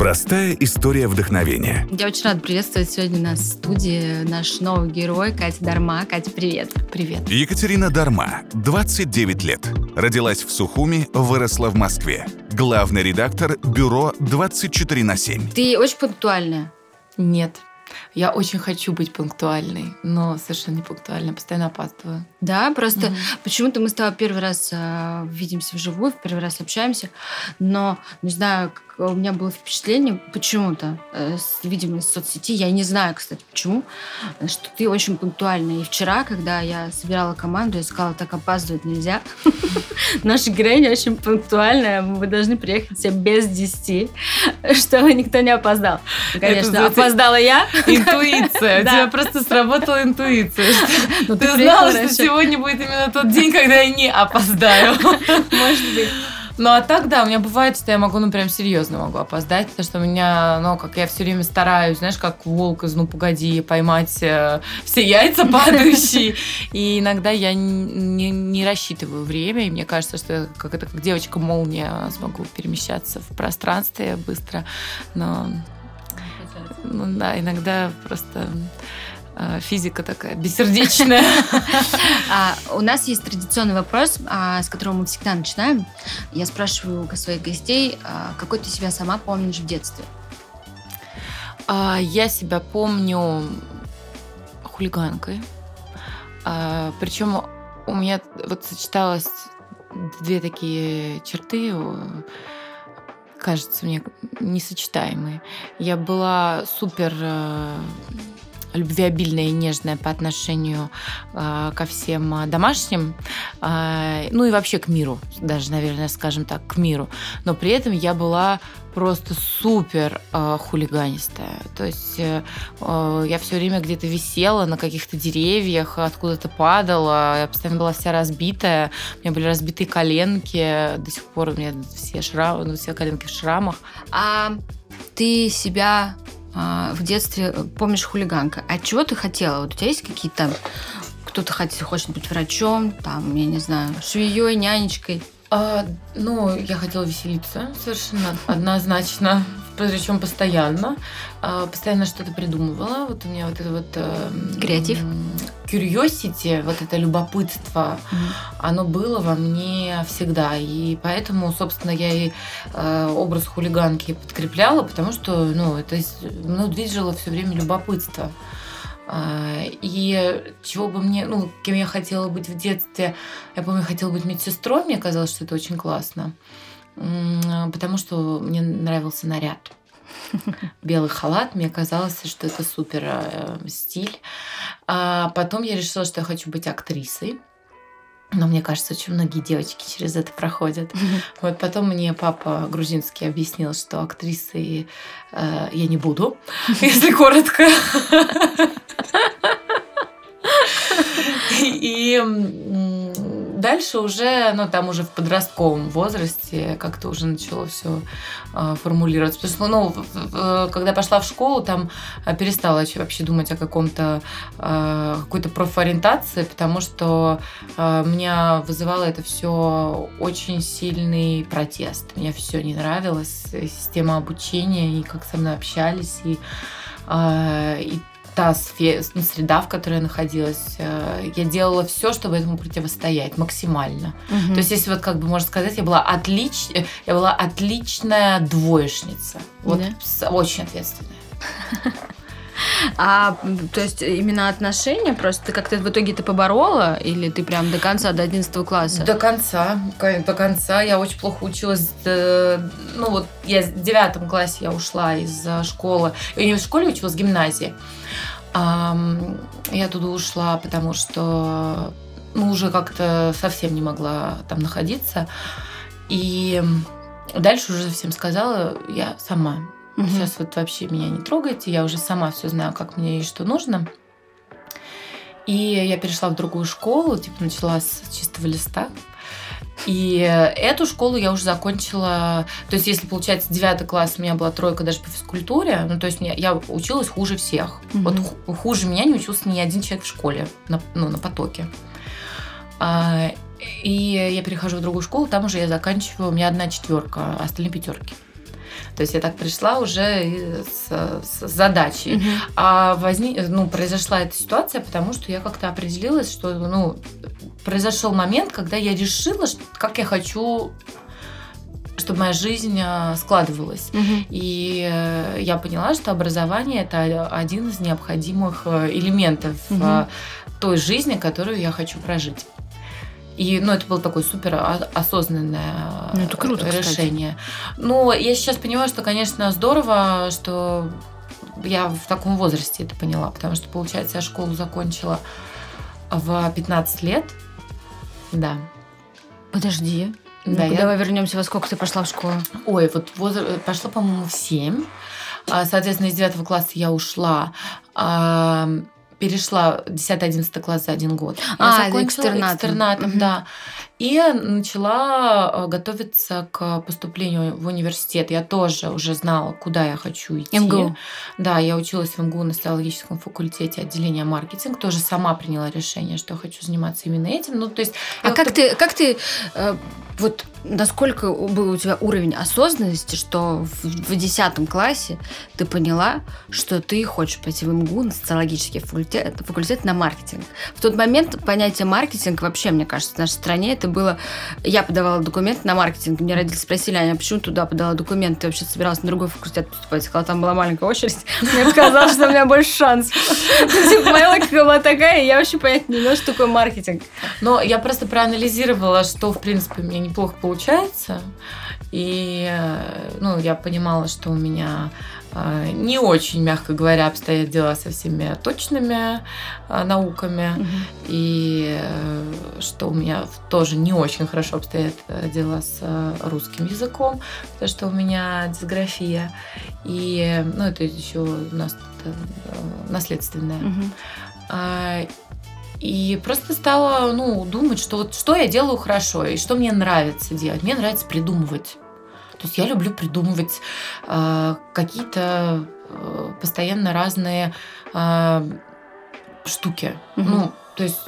Простая история вдохновения. Я очень рада приветствовать сегодня нас в студии наш новый герой Катя Дарма. Катя, привет. Привет. Екатерина Дарма, 29 лет. Родилась в Сухуми, выросла в Москве. Главный редактор бюро 24 на 7. Ты очень пунктуальная. Нет. Я очень хочу быть пунктуальной, но совершенно не пунктуальна, постоянно опаздываю. Да, просто mm-hmm. почему-то мы с тобой первый раз э, видимся вживую, в первый раз общаемся, но не знаю, у меня было впечатление почему-то, э, видимо, из соцсети, я не знаю, кстати, почему, что ты очень пунктуальна. И вчера, когда я собирала команду, я сказала, так опаздывать нельзя. Наша героиня очень пунктуальная, вы должны приехать все без 10, чтобы никто не опоздал. Конечно, опоздала я. Интуиция. У тебя просто сработала интуиция. Ну, ты знала, что сегодня будет именно тот день, когда я не опоздаю. Может быть. Ну, а так, да, у меня бывает, что я могу, ну, прям серьезно могу опоздать, потому что у меня, ну, как я все время стараюсь, знаешь, как волк из «Ну, погоди», поймать э, все яйца падающие. И иногда я не, не рассчитываю время, и мне кажется, что как это как девочка-молния смогу перемещаться в пространстве быстро. Но, ну, да, иногда просто физика такая бессердечная. А, у нас есть традиционный вопрос, а, с которого мы всегда начинаем. Я спрашиваю у своих гостей, а, какой ты себя сама помнишь в детстве? Я себя помню хулиганкой. Причем у меня вот сочеталось две такие черты, кажется мне, несочетаемые. Я была супер любвеобильная и нежная по отношению э, ко всем а, домашним, э, ну и вообще к миру, даже, наверное, скажем так, к миру. Но при этом я была просто супер э, хулиганистая. То есть э, э, я все время где-то висела на каких-то деревьях, откуда-то падала, я постоянно была вся разбитая, у меня были разбитые коленки, до сих пор у меня все шрамы, ну, все коленки в шрамах. А ты себя а, в детстве, э, помнишь, хулиганка. А чего ты хотела? Вот у тебя есть какие-то... Кто-то хочет, хочет быть врачом, там, я не знаю, швеей, нянечкой? А, ну, я хотела веселиться совершенно однозначно, причем постоянно. А, постоянно что-то придумывала. Вот у меня вот это вот... Э, Креатив? Curiosity, вот это любопытство, mm-hmm. оно было во мне всегда. И поэтому, собственно, я и э, образ хулиганки подкрепляла, потому что, ну, это ну, движило все время любопытство. А, и чего бы мне, ну, кем я хотела быть в детстве, я помню, я хотела быть медсестрой, мне казалось, что это очень классно, потому что мне нравился наряд. Белый халат, мне казалось, что это супер э, стиль. А потом я решила, что я хочу быть актрисой. Но мне кажется, очень многие девочки через это проходят. Вот потом мне папа грузинский объяснил, что актрисой э, я не буду, если коротко. И дальше уже, ну, там уже в подростковом возрасте как-то уже начало все э, формулироваться. Потому что, ну, когда пошла в школу, там э, перестала вообще думать о каком-то, э, какой-то профориентации, потому что э, меня вызывало это все очень сильный протест. Мне все не нравилось, система обучения, и как со мной общались, и и та ну, среда, в которой я находилась, э, я делала все, чтобы этому противостоять максимально. Угу. То есть, если вот как бы можно сказать, я была отлич... я была отличная двоечница. Вот да? очень ответственная. А, то есть, именно отношения просто ты как-то в итоге ты поборола? Или ты прям до конца, до 11 класса? До конца, до конца. Я очень плохо училась. Ну, вот я в девятом классе я ушла из школы. Я не в школе училась, в гимназии. Я туда ушла, потому что ну, уже как-то совсем не могла там находиться. И дальше уже всем сказала я сама. Угу. Сейчас вот вообще меня не трогайте, я уже сама все знаю, как мне и что нужно. И я перешла в другую школу, типа начала с чистого листа. И эту школу я уже закончила, то есть если, получается, девятый класс у меня была тройка даже по физкультуре, ну, то есть мне, я училась хуже всех. Угу. Вот хуже меня не учился ни один человек в школе, на, ну, на потоке. А, и я перехожу в другую школу, там уже я заканчиваю, у меня одна четверка, а остальные пятерки. То есть я так пришла уже с, с задачей. Мгм. А возник, ну, произошла эта ситуация, потому что я как-то определилась, что, ну, произошел момент, когда я решила, как я хочу, чтобы моя жизнь а, складывалась. Мгм. И э, я поняла, что образование это один из необходимых э, элементов э, той жизни, которую я хочу прожить. И, ну, это было такое супер осознанное Ну, это круто, э, кстати. решение. Но я сейчас понимаю, что, конечно, здорово, что я в таком возрасте это поняла, потому что, получается, я школу закончила в 15 лет. Да. Подожди. Да, Ну-ка, я- Давай вернемся, во сколько ты пошла в школу? Ой, вот возра- пошла, по-моему, в 7. А, Соответственно, из 9 класса я ушла. а, Перешла 10-11 класс за один год. Я А, закончила экстернатом. экстернатом, Мгм. да. И начала э, готовиться к поступлению в университет. Я тоже уже знала, куда я хочу идти. МГУ. Да, я училась в МГУ на социологическом факультете отделения маркетинг. Тоже сама приняла решение, что хочу заниматься именно этим. Ну, то есть... А как как-то- ты, как ты, э, вот насколько был у тебя уровень осознанности, что в, в 10 классе ты поняла, что ты хочешь пойти в МГУ на социологический факультет, факультет на маркетинг? В тот момент понятие маркетинг вообще, мне кажется, в нашей стране это было... Я подавала документы на маркетинг, мне родители спросили, Аня, почему туда подала документы? Ты вообще собиралась на другой факультет поступать? Сказала, там была маленькая очередь. Мне показалось, что у меня больше шансов. Типа, Моя логика была такая, я вообще понять не знаю, что такое маркетинг. Но я просто проанализировала, что, в принципе, у меня неплохо получается. И, э, ну, я понимала, что у меня не очень, мягко говоря, обстоят дела со всеми точными э, науками. И э, что у меня тоже не очень хорошо обстоят э, дела с э, русским языком, потому что у меня дисграфия. И, ну, это еще у нас наследственное. А, И просто стала, ну, думать, что вот что я делаю хорошо и что мне нравится делать. Мне нравится придумывать. То есть я люблю придумывать а, какие-то а, постоянно разные а, штуки. Мгм. Ну, то есть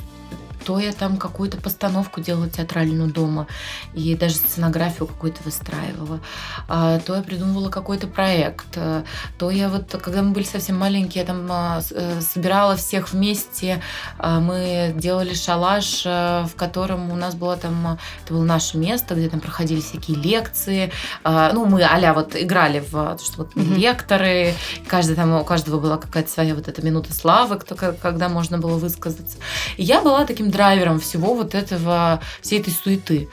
то я там какую-то постановку делала театральную дома, и даже сценографию какую-то выстраивала, а, то я придумывала какой-то проект, а, то я вот, когда мы были совсем маленькие, я там а, э, собирала всех вместе, мы делали шалаш, в котором у нас было там, это было наше место, где там проходили всякие лекции, ну, мы а вот играли в то, что вот Мгм. лекторы, каждый там, у каждого была какая-то своя вот эта минута славы, кто, когда можно было высказаться. И я была таким драйвером всего вот этого, всей этой суеты.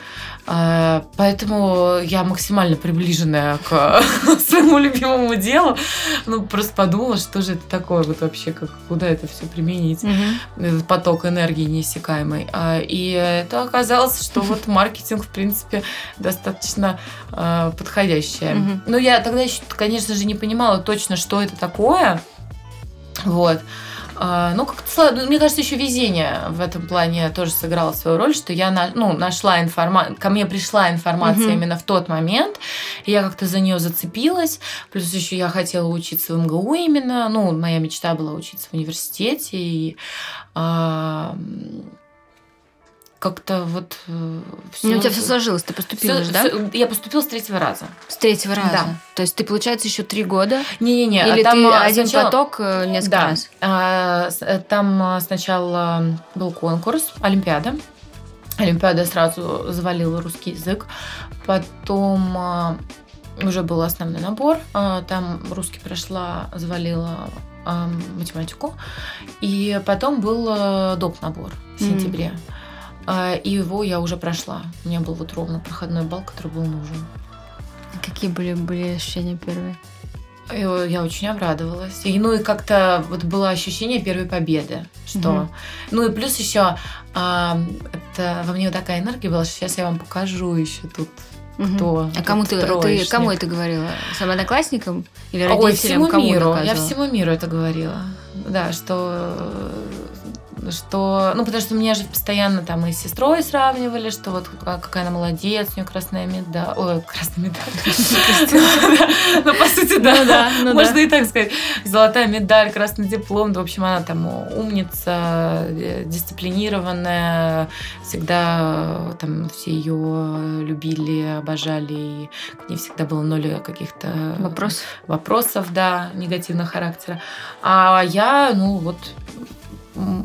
А, Поэтому я максимально приближенная к своему любимому делу. Ну, просто подумала, что же это такое вот вообще, как, куда это все применить Мгм. этот поток энергии неиссякаемый. А, И это оказалось, что вот маркетинг, в принципе, достаточно а, подходящее. Мгм. Но я тогда еще, конечно же, не понимала точно, что это такое. Вот. А, Ну, как-то, ну, мне кажется, еще везение в этом плане тоже сыграло свою роль, что я на- ну, нашла информацию, ко мне пришла информация Мгм. именно в тот момент, и я как-то за нее зацепилась. Плюс еще я хотела учиться в МГУ именно. Ну, моя мечта была учиться в университете. И как-то вот все... Ну, у тебя все сложилось, ты поступила да? Я поступила с третьего раза. С третьего раза. Да. То есть ты, получается, еще три года? Не-не-не, Или там, ты а, один сначала- поток э, несколько Да. раз? А, э, Там сначала был конкурс, Олимпиада. Олимпиада сразу завалила русский язык. Потом уже был основной набор. Там русский прошла, завалила математику. И потом был доп. набор в сентябре. А, И его я уже прошла. У меня был вот ровно проходной балл, который был нужен. Какие были, были ощущения первые? Э, Я очень обрадовалась. И, ну и как-то вот было ощущение первой победы. Что... Мгм. Ну и плюс еще это во мне вот такая энергия была, что сейчас я вам покажу еще тут Мгм. кто. А кому ты, ты кому это говорила? Своим одноклассникам или Ой, родителям? всему кому миру. Я всему миру это говорила. Да, что что, ну, потому что меня же постоянно там и с сестрой сравнивали, что вот какая она молодец, у нее красная медаль, ой, красная медаль. Ну, по сути, да, ну можно и так сказать. Золотая медаль, красный диплом, в общем, она там умница, э, дисциплинированная, всегда там все ее любили, обожали, и к ней всегда было ноль каких-то вопросов, вопросов, да, негативного характера. А я, ну, вот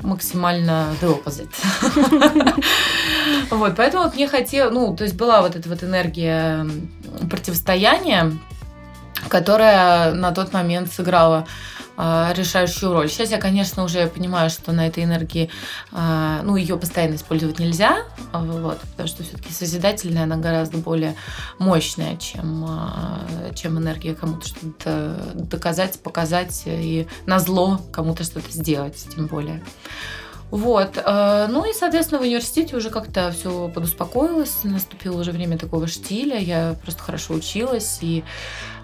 максимально the opposite. вот, поэтому вот мне хотелось, ну, то есть была вот эта вот энергия противостояния, которая на тот момент сыграла решающую роль. Сейчас я, конечно, уже понимаю, что на этой энергии, а, ну, ее постоянно использовать нельзя, а, вот, потому что все-таки созидательная, она гораздо более мощная, чем, чем энергия кому-то что-то доказать, показать и на зло кому-то что-то сделать, тем более. Вот. Ну и, соответственно, в университете уже как-то все подуспокоилось. Наступило уже время такого штиля. Я просто хорошо училась. И а,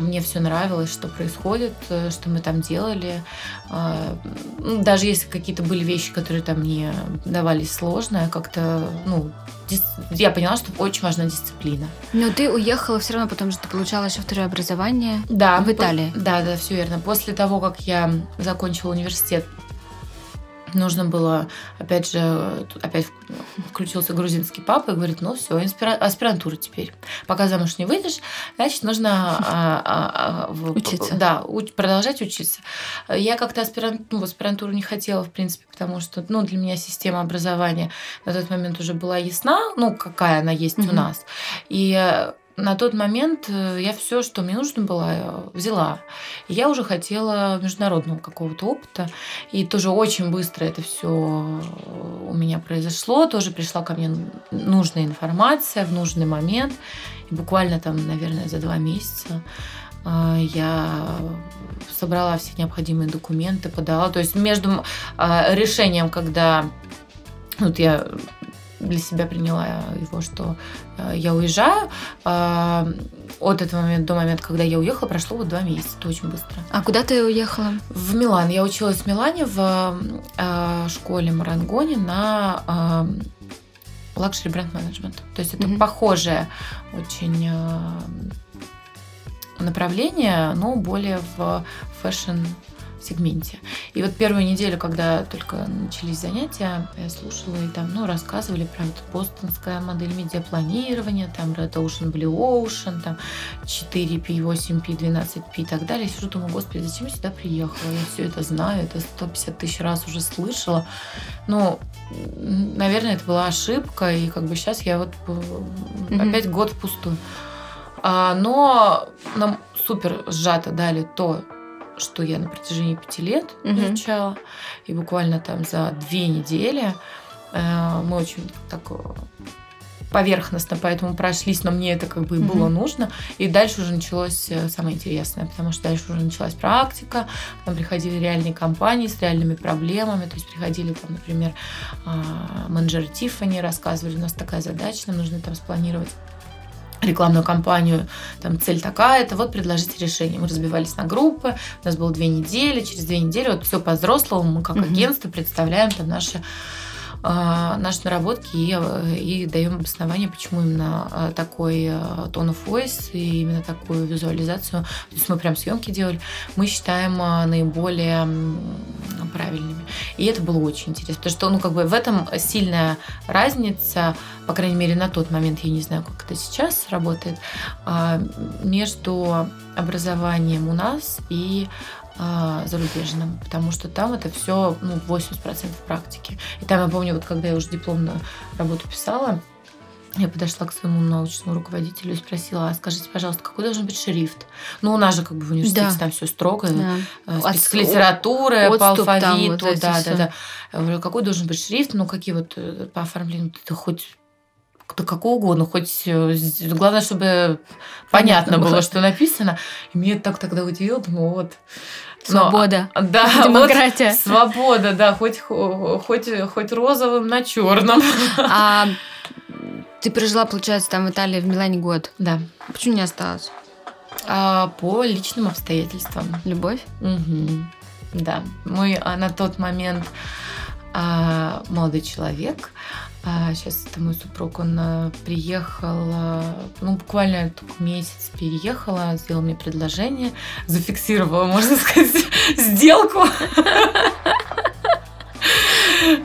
мне все нравилось, что происходит, э, что мы там делали. А, ну, даже если какие-то были вещи, которые там мне давались сложно, как-то, ну, я поняла, что очень важна дисциплина. Но ты уехала все равно, потому что ты получала еще второе образование да, в Италии. По- да, да, все верно. После того, как я закончила университет нужно было, опять же, опять включился грузинский папа и говорит, ну все, аспирантура теперь. Пока замуж не выйдешь, значит, нужно а, а, а, учиться. Да, уч, продолжать учиться. Я как-то аспирант, ну, в аспирантуру не хотела, в принципе, потому что ну, для меня система образования на тот момент уже была ясна, ну, какая она есть mm-hmm. у нас. И на тот момент э, я все, что мне нужно было, э, взяла. Я уже хотела международного какого-то опыта. И тоже очень быстро это все у меня произошло. Тоже пришла ко мне нужная информация в нужный момент. И буквально там, наверное, за два месяца э, я собрала все необходимые документы, подала. То есть между решением, когда вот я для себя приняла его, что э, я уезжаю. Э, от этого момента до момента, когда я уехала, прошло вот два месяца. Это очень быстро. А куда ты уехала? В Милан. Я училась в Милане в э, школе Марангони на luxury brand management. То есть это mm-hmm. похожее очень направление, но более в fashion сегменте. И вот первую неделю, когда только начались занятия, я слушала и там, ну, рассказывали про вот бостонская модель медиапланирования, там Red Ocean, Blue Ocean, там 4P, 8P, 12P и так далее. Я сижу, думаю, господи, зачем я сюда приехала? Я все это знаю, это 150 тысяч раз уже слышала. Ну, наверное, это была ошибка, и как бы сейчас я вот mm-hmm. опять год впустую. А, но нам супер сжато дали то, что я на протяжении пяти лет угу. изучала. И буквально там за две недели э, мы очень так э, поверхностно поэтому прошлись, но мне это как бы и было mm нужно. И дальше уже началось э, самое интересное, потому что дальше уже началась практика, там приходили реальные компании с реальными проблемами, то есть приходили там, например, а, менеджеры Тиффани, рассказывали, у нас такая задача, нам нужно там спланировать рекламную кампанию, там цель такая-то, вот предложите решение. Мы разбивались на группы, у нас было две недели, через две недели вот все по-взрослому, мы как mm-hmm. агентство представляем там наши наши наработки и, и даем обоснование, почему именно а, такой tone of voice и именно такую визуализацию. То есть мы прям съемки делали, мы считаем а, наиболее правильными. И это было очень интересно, потому что ну, как бы в этом сильная разница, по крайней мере, на тот момент, я не знаю, как это сейчас работает, между образованием у нас и а, зарубежным, потому что там это все ну, 80% практики. И там я помню, вот когда я уже дипломную работу писала, я подошла к своему научному руководителю и спросила, а скажите, пожалуйста, какой должен быть шрифт? Ну, у нас же как бы в университете да. там все строго, да. Э, спецлитература, по алфавиту, вот да, да, да. Я говорю, какой должен быть шрифт? Ну, какие вот э, по оформлению, ты хоть да какого угодно, хоть э, главное, чтобы понятно, понятно было, что написано. И меня так тогда удивило, думаю, вот Свобода. Но, да, демократия. Вот, свобода, да, хоть, хоть, хоть розовым на черном. А ты прожила, получается, там в Италии, в Милане год. Да. Почему не осталась? А, по личным обстоятельствам. Любовь? Угу. Да. Мы а, на тот момент а, молодой человек. А, сейчас это мой супруг, он а, приехал, а, ну, буквально месяц переехала, сделал мне предложение, зафиксировала, можно сказать, сделку.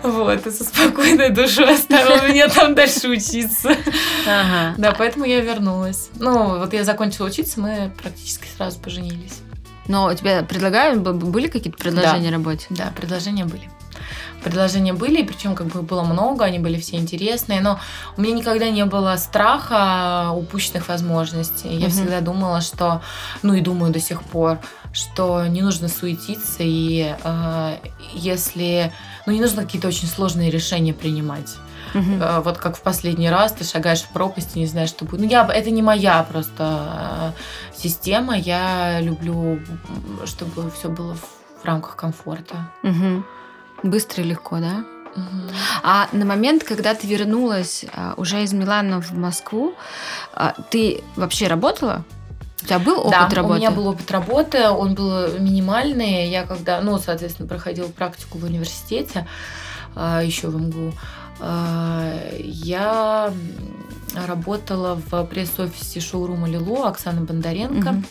Вот, и со спокойной душой оставил меня там дальше учиться. Ага. Да, поэтому я вернулась. Ну, вот я закончила учиться, мы практически сразу поженились. Но у тебя предлагают, были какие-то предложения да. работе? Да, предложения были предложения были, причем как бы было много, они были все интересные, но у меня никогда не было страха упущенных возможностей. Я mm-hmm. всегда думала, что, ну и думаю до сих пор, что не нужно суетиться, и э, если, ну не нужно какие-то очень сложные решения принимать. Uh-huh. Вот как в последний раз ты шагаешь в пропасть и не знаешь, что будет. Ну, я, это не моя просто э, система. Я люблю, чтобы все было в, рамках комфорта. Uh-huh. Быстро и легко, да? Угу. А на момент, когда ты вернулась а, уже из Милана в Москву, а, ты вообще работала? У тебя был опыт да, работы? у меня был опыт работы, он был минимальный. Я когда, ну, соответственно, проходила практику в университете, а, еще в МГУ, я работала в пресс-офисе шоурума Лило Оксаны Бондаренко. Угу.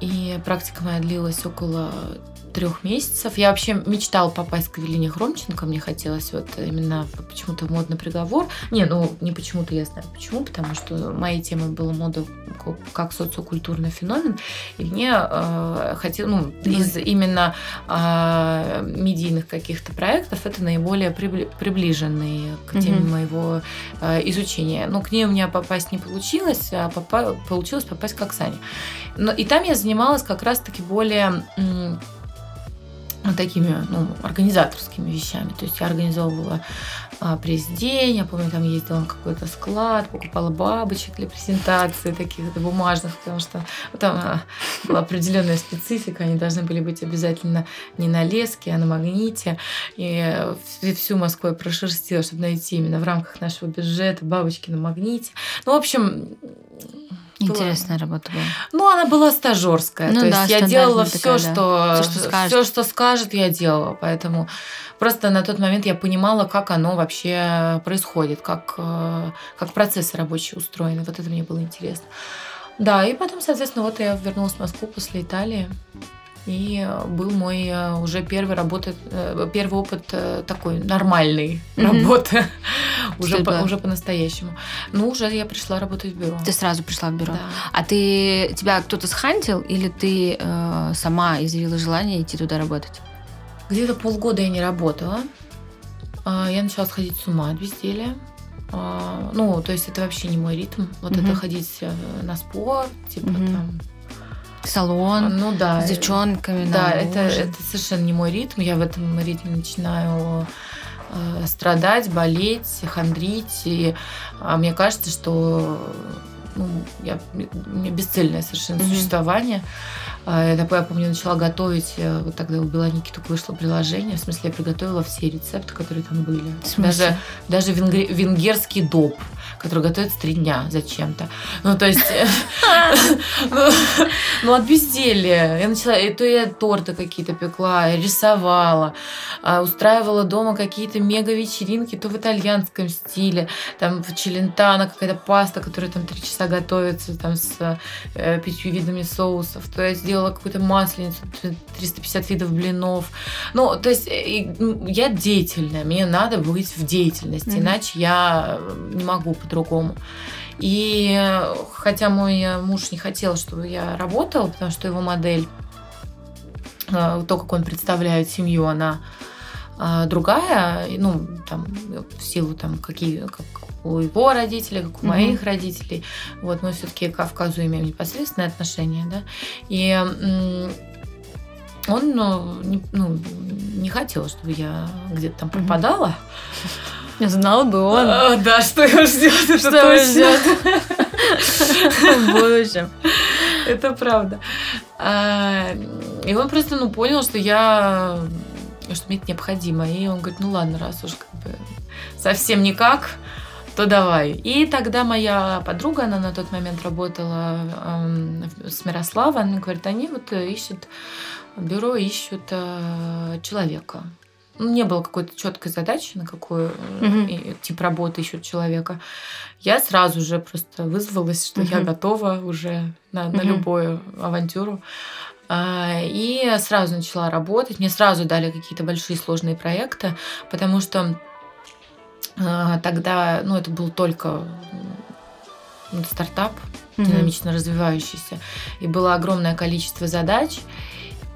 И практика моя длилась около трех месяцев. Я вообще мечтала попасть к Эвелине Хромченко. Мне хотелось вот именно почему-то модный приговор. Не, ну не почему-то, я знаю почему, потому что моей темой была мода как социокультурный феномен. И мне э, хотелось, ну, из именно э, медийных каких-то проектов это наиболее прибли- приближенные к теме mm-hmm. моего э, изучения. Но к ней у меня попасть не получилось, а попа- получилось попасть к Оксане. Но и там я занималась как раз-таки более такими ну, организаторскими вещами. То есть я организовывала а, пресс-день, я помню, там ездила на какой-то склад, покупала бабочек для презентации таких бумажных, потому что там а, была определенная специфика, они должны были быть обязательно не на леске, а на магните. И всю Москву я прошерстила, чтобы найти именно в рамках нашего бюджета бабочки на магните. Ну, в общем, Интересная работа была. Ну, она была стажерская. Ну, то да, есть я делала все, что, все, что скажет. все, что скажет, я делала. Поэтому просто на тот момент я понимала, как оно вообще происходит, как, э, как процессы рабочие устроены. Вот это мне было интересно. Да, и потом, соответственно, вот я вернулась в Москву после Италии. И был мой э, уже первый работа, э, первый опыт э, такой нормальный mm-hmm. работы уже по, уже по-настоящему. Ну уже я пришла работать в бюро. Ты сразу пришла в бюро. Да. А ты тебя кто-то схантил или ты э, сама изъявила желание идти туда работать? Где-то полгода я не работала. А, я начала сходить с ума от безделия. А, ну, то есть это вообще не мой ритм. Вот mm-hmm. это ходить на спорт, типа mm-hmm. там салон ну, да. с девчонками. Да, это, это совершенно не мой ритм. Я в этом ритме начинаю э, страдать, болеть, хандрить. И а мне кажется, что ну, я, у меня бесцельное совершенно mm-hmm. существование. А, я, я помню, начала готовить, э, вот тогда у Беланики только вышло приложение, в смысле, я приготовила все рецепты, которые там были. Даже, даже венгер, венгерский доп, который готовится три дня зачем-то. Ну, то есть, э, ну, ну, от безделья. Я начала, то я торты какие-то пекла, рисовала, а, устраивала дома какие-то мега-вечеринки, то в итальянском стиле, там в челентано какая-то паста, которая там три часа готовится, там с э, пятью видами соусов, то есть делала какую-то масленицу, 350 видов блинов. Ну, то есть э, я деятельная, мне надо быть в деятельности, mm-hmm. иначе я не могу по-другому. И хотя мой муж не хотел, чтобы я работала, потому что его модель, э, то, как он представляет семью, она э, другая, ну, там, в силу там, какие, как у его родителей, как у mm-hmm. моих родителей. Вот мы все-таки к Кавказу имеем непосредственное отношение, да. И он ну, не, ну, не хотел, чтобы я где-то там пропадала. Не знал бы он. А, да, что его ждет, что его ждет. В будущем. Это правда. А, и он просто ну, понял, что я что мне это необходимо. И он говорит, ну ладно, раз уж как бы совсем никак, то давай. И тогда моя подруга, она на тот момент работала э, с Мирославой, она говорит, они вот ищут, бюро ищут э, человека. ну, не было какой-то четкой задачи, на какой Мгм. тип работы ищут человека, я сразу же просто вызвалась, что я Мгм. готова уже на, на Мгм. любую авантюру. А, И сразу начала работать. Мне сразу дали какие-то большие сложные проекты, потому что тогда, ну, это был только стартап, Мгм. динамично развивающийся, и было огромное количество задач,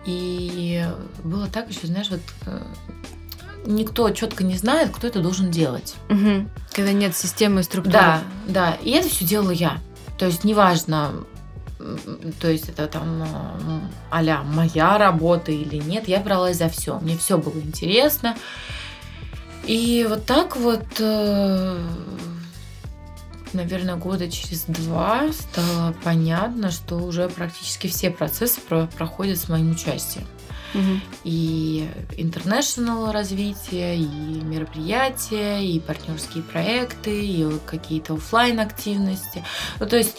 и было так еще, знаешь, вот э, никто четко не знает, кто это должен делать. Мгм. Когда нет системы и структуры. Да, да, и это все делала я. То есть неважно, то есть это там а моя работа или нет, я бралась за все. Мне все было интересно. И вот так вот, э, наверное, года через два стало понятно, что уже практически все процессы про- проходят с моим участием. Мгм. И international развитие, и мероприятия, и партнерские проекты, и какие-то оффлайн активности. Ну, то есть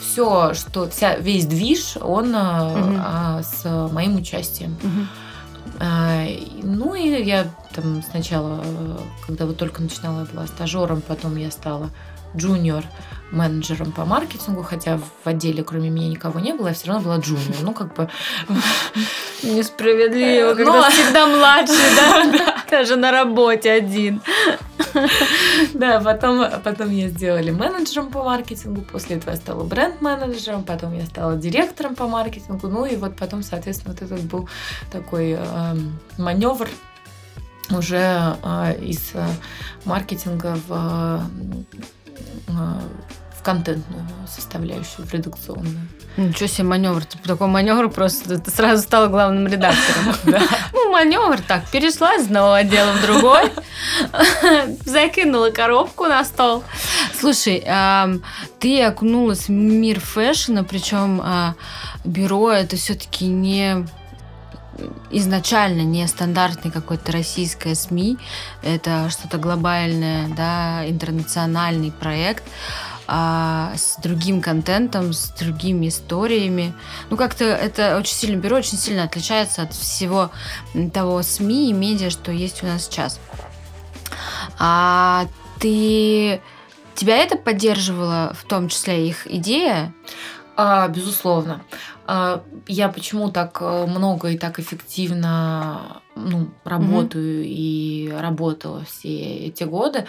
все, что вся, весь движ, он э, Мгм. а, с моим участием. Мгм. А, Ну и я там сначала, э, когда вот только начинала, я была стажером, потом я стала джуниор менеджером по маркетингу, хотя в отделе кроме меня никого не было, я все равно была джуниор. Ну, как бы... Несправедливо, когда ну, всегда младший, да? Даже на работе один. Да, потом, потом я сделали менеджером по маркетингу, после этого я стала бренд-менеджером, потом я стала директором по маркетингу, ну и вот потом, соответственно, вот этот был такой эм, маневр уже э, из э, маркетинга в, в контентную составляющую, в редакционную. Ничего себе маневр. Типа такой маневр просто ты сразу стала главным редактором. Ну, маневр так, перешла из одного отдела в другой, закинула коробку на стол. Слушай, ты окунулась в мир фэшна, причем а, бюро это все-таки не изначально не стандартный какой-то российское СМИ, это что-то глобальное, да, интернациональный проект а, с другим контентом, с другими историями. Ну, как-то это очень сильно, бюро очень сильно отличается от всего того СМИ и медиа, что есть у нас сейчас. А ты... Тебя это поддерживало, в том числе их идея? А, безусловно. А, Я почему так э, много и так эффективно ну, работаю и работала все эти годы?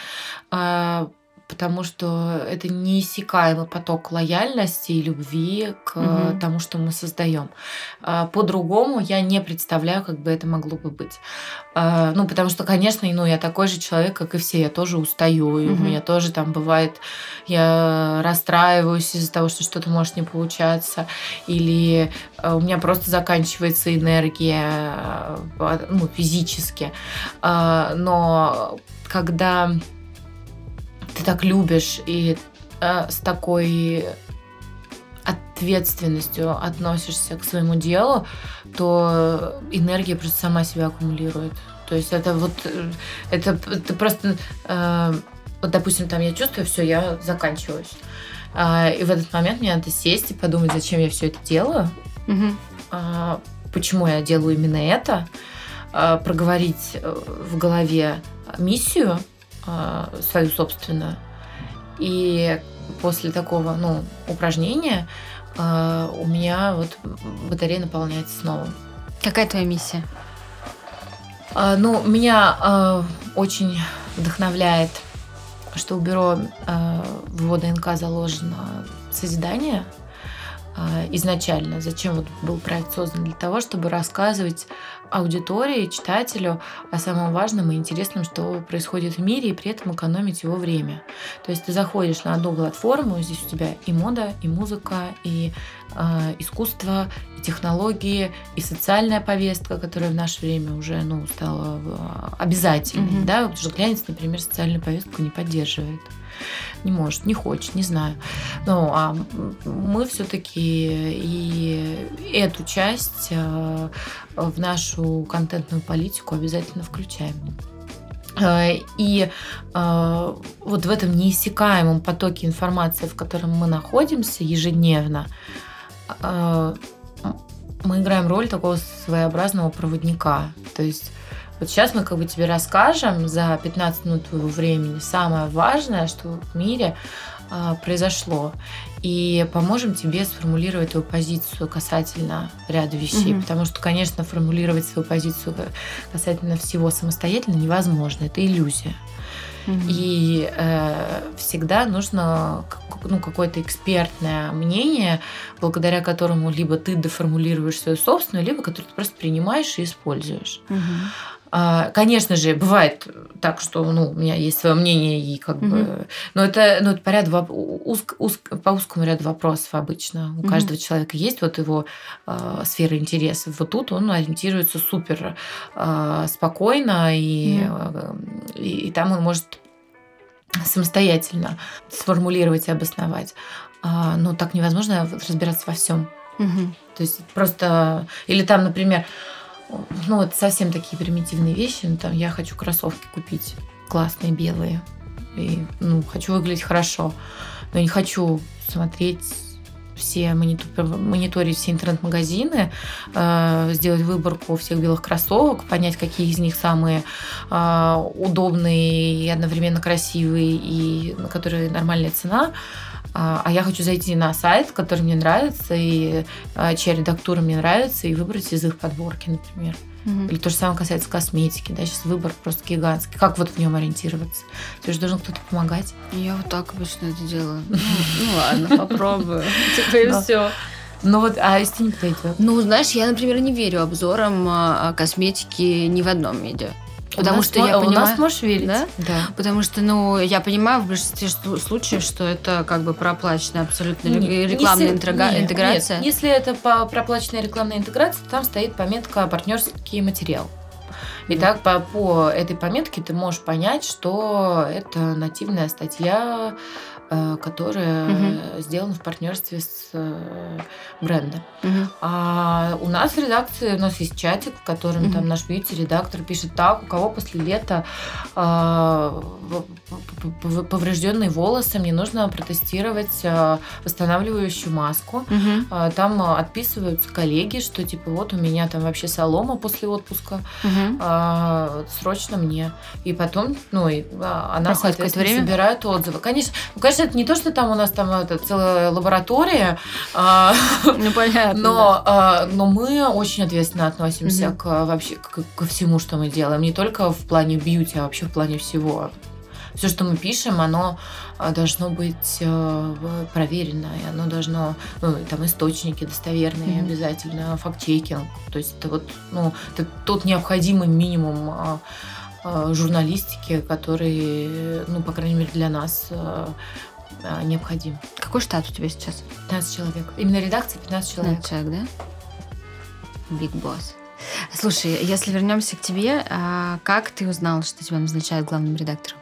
А, Потому что это неиссякаемый поток лояльности и любви к Мгм. тому, что мы создаем. А, По-другому я не представляю, как бы это могло бы быть. А, Ну, потому что, конечно, ну, я такой же человек, как и все. Я тоже устаю, и у меня тоже там бывает я расстраиваюсь из-за того, что что-то может не получаться, или э, у меня просто заканчивается энергия, э, ну, физически. А, Но когда ты так любишь и э, с такой ответственностью относишься к своему делу, то энергия просто сама себя аккумулирует. То есть это вот, э, это, это просто, э, вот, допустим, там я чувствую, все, я заканчиваюсь. А, И в этот момент мне надо сесть и подумать, зачем я все это делаю, Мгм. а, почему я делаю именно это, а, проговорить э, в голове миссию свою собственную. И после такого ну, упражнения а, у меня вот батарея наполняется снова. Какая твоя миссия? А, Ну, меня а, очень вдохновляет, что у бюро а, в его ДНК заложено созидание а, изначально. Зачем вот был проект создан? Для того, чтобы рассказывать аудитории, читателю о самом важном и интересном, что происходит в мире, и при этом экономить его время. То есть ты заходишь на одну платформу, здесь у тебя и мода, и музыка, и а, искусство, и технологии, и социальная повестка, которая в наше время уже ну, стала а, обязательной. Мгм. Да? Потому что глянец, например, социальную повестку не поддерживает. Не может, не хочет, не знаю. Ну, а мы все-таки и эту часть а, в нашу контентную политику обязательно включаем. А, И а, вот в этом неиссякаемом потоке информации, в котором мы находимся ежедневно, мы играем роль такого своеобразного проводника. То есть Вот сейчас мы как бы тебе расскажем за 15 минут твоего времени самое важное, что в мире а, произошло, и поможем тебе сформулировать твою позицию касательно ряда вещей, Мгм. потому что, конечно, формулировать свою позицию касательно всего самостоятельно невозможно, это иллюзия. И э, всегда нужно ну, какое-то экспертное мнение, благодаря которому либо ты деформулируешь свою собственную, либо которое ты просто принимаешь и используешь. Мгм. А, Конечно же, бывает так, что ну, у меня есть свое мнение, и как Мгм. бы. Но это, ну, это по, ряду, узк- узк- по узкому ряду вопросов обычно. У Мгм. каждого человека есть вот его а, сфера интересов. Вот тут он ориентируется супер а, спокойно, и, а, и, и там он может самостоятельно сформулировать и обосновать. А, но так невозможно разбираться во всем. Мгм. То есть просто... Или там, например, ну вот совсем такие примитивные вещи. Ну, там я хочу кроссовки купить классные, белые. И, ну, хочу выглядеть хорошо. Но не хочу смотреть все, монитор- мониторить все интернет-магазины, э, сделать выборку всех белых кроссовок, понять, какие из них самые э, удобные и одновременно красивые, и на которые нормальная цена. А а я хочу зайти на сайт, который мне нравится, и а, чья редактура мне нравится, и выбрать из их подборки, например. Мгм. Или то же самое касается косметики. Да, сейчас выбор просто гигантский. Как вот в нем ориентироваться? Тебе же должен кто-то помогать. Я вот так обычно это делаю. Ну, ну ладно, попробую. Типа и Да. все. Ну вот, а если не подойдет? Ну, знаешь, я, например, не верю обзорам а, косметики ни в одном виде. Потому что я У нас понимаю... можешь верить? Да? Да. Потому что, ну, я понимаю в большинстве слу- случаев, что это как бы проплаченная абсолютно Не- ре- рекламная если- интега- нет, интеграция. нет. Если это по проплаченная рекламная интеграция, то там стоит пометка партнерский материал. Итак, по, по этой пометке ты можешь понять, что это нативная статья, э, которая Мгм. сделана в партнерстве с э, брендом. Мгм. А у нас в редакции, у нас есть чатик, в котором Мгм. там наш бьюти-редактор пишет так, у кого после лета а, поврежденные волосы, мне нужно протестировать а, восстанавливающую маску. А, Там отписываются коллеги, что типа вот у меня там вообще солома после отпуска, Мгм. а, срочно мне. И потом, ну, и, а, она, Проходит соответственно, время? собирает отзывы. Конечно, ну, конечно, это не то, что там у нас там это, целая лаборатория, а, Ну, понятно. но, а, но мы очень ответственно относимся Мгм. к вообще к- ко всему, что мы делаем. Не только в плане бьюти, а вообще в плане всего. Все, что мы пишем, оно а, должно быть э, проверено, и оно должно, ну, там источники достоверные Мгм. обязательно, факт-чекинг. То есть это вот, ну, это тот необходимый минимум журналистики, который, ну, по крайней мере, для нас а, а, необходим. Какой штат у тебя сейчас? 15 человек. Именно редакция 15 человек. 15 человек, да? Big Boss. Слушай, если вернемся к тебе, а как ты узнал, что тебя назначают главным редактором?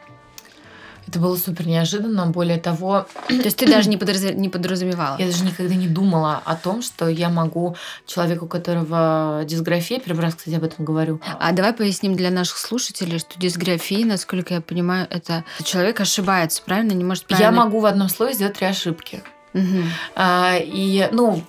Это было супер неожиданно. Более того, То есть ты даже не, подразу- не подразумевала? я даже никогда не думала о том, что я могу человеку, у которого дисграфия, первый раз, кстати, об этом говорю. А давай поясним для наших слушателей, что дисграфия, насколько я понимаю, это человек ошибается, правильно? Не может правильно... Я могу в одном слове сделать три ошибки. Мгм. А, и, ну,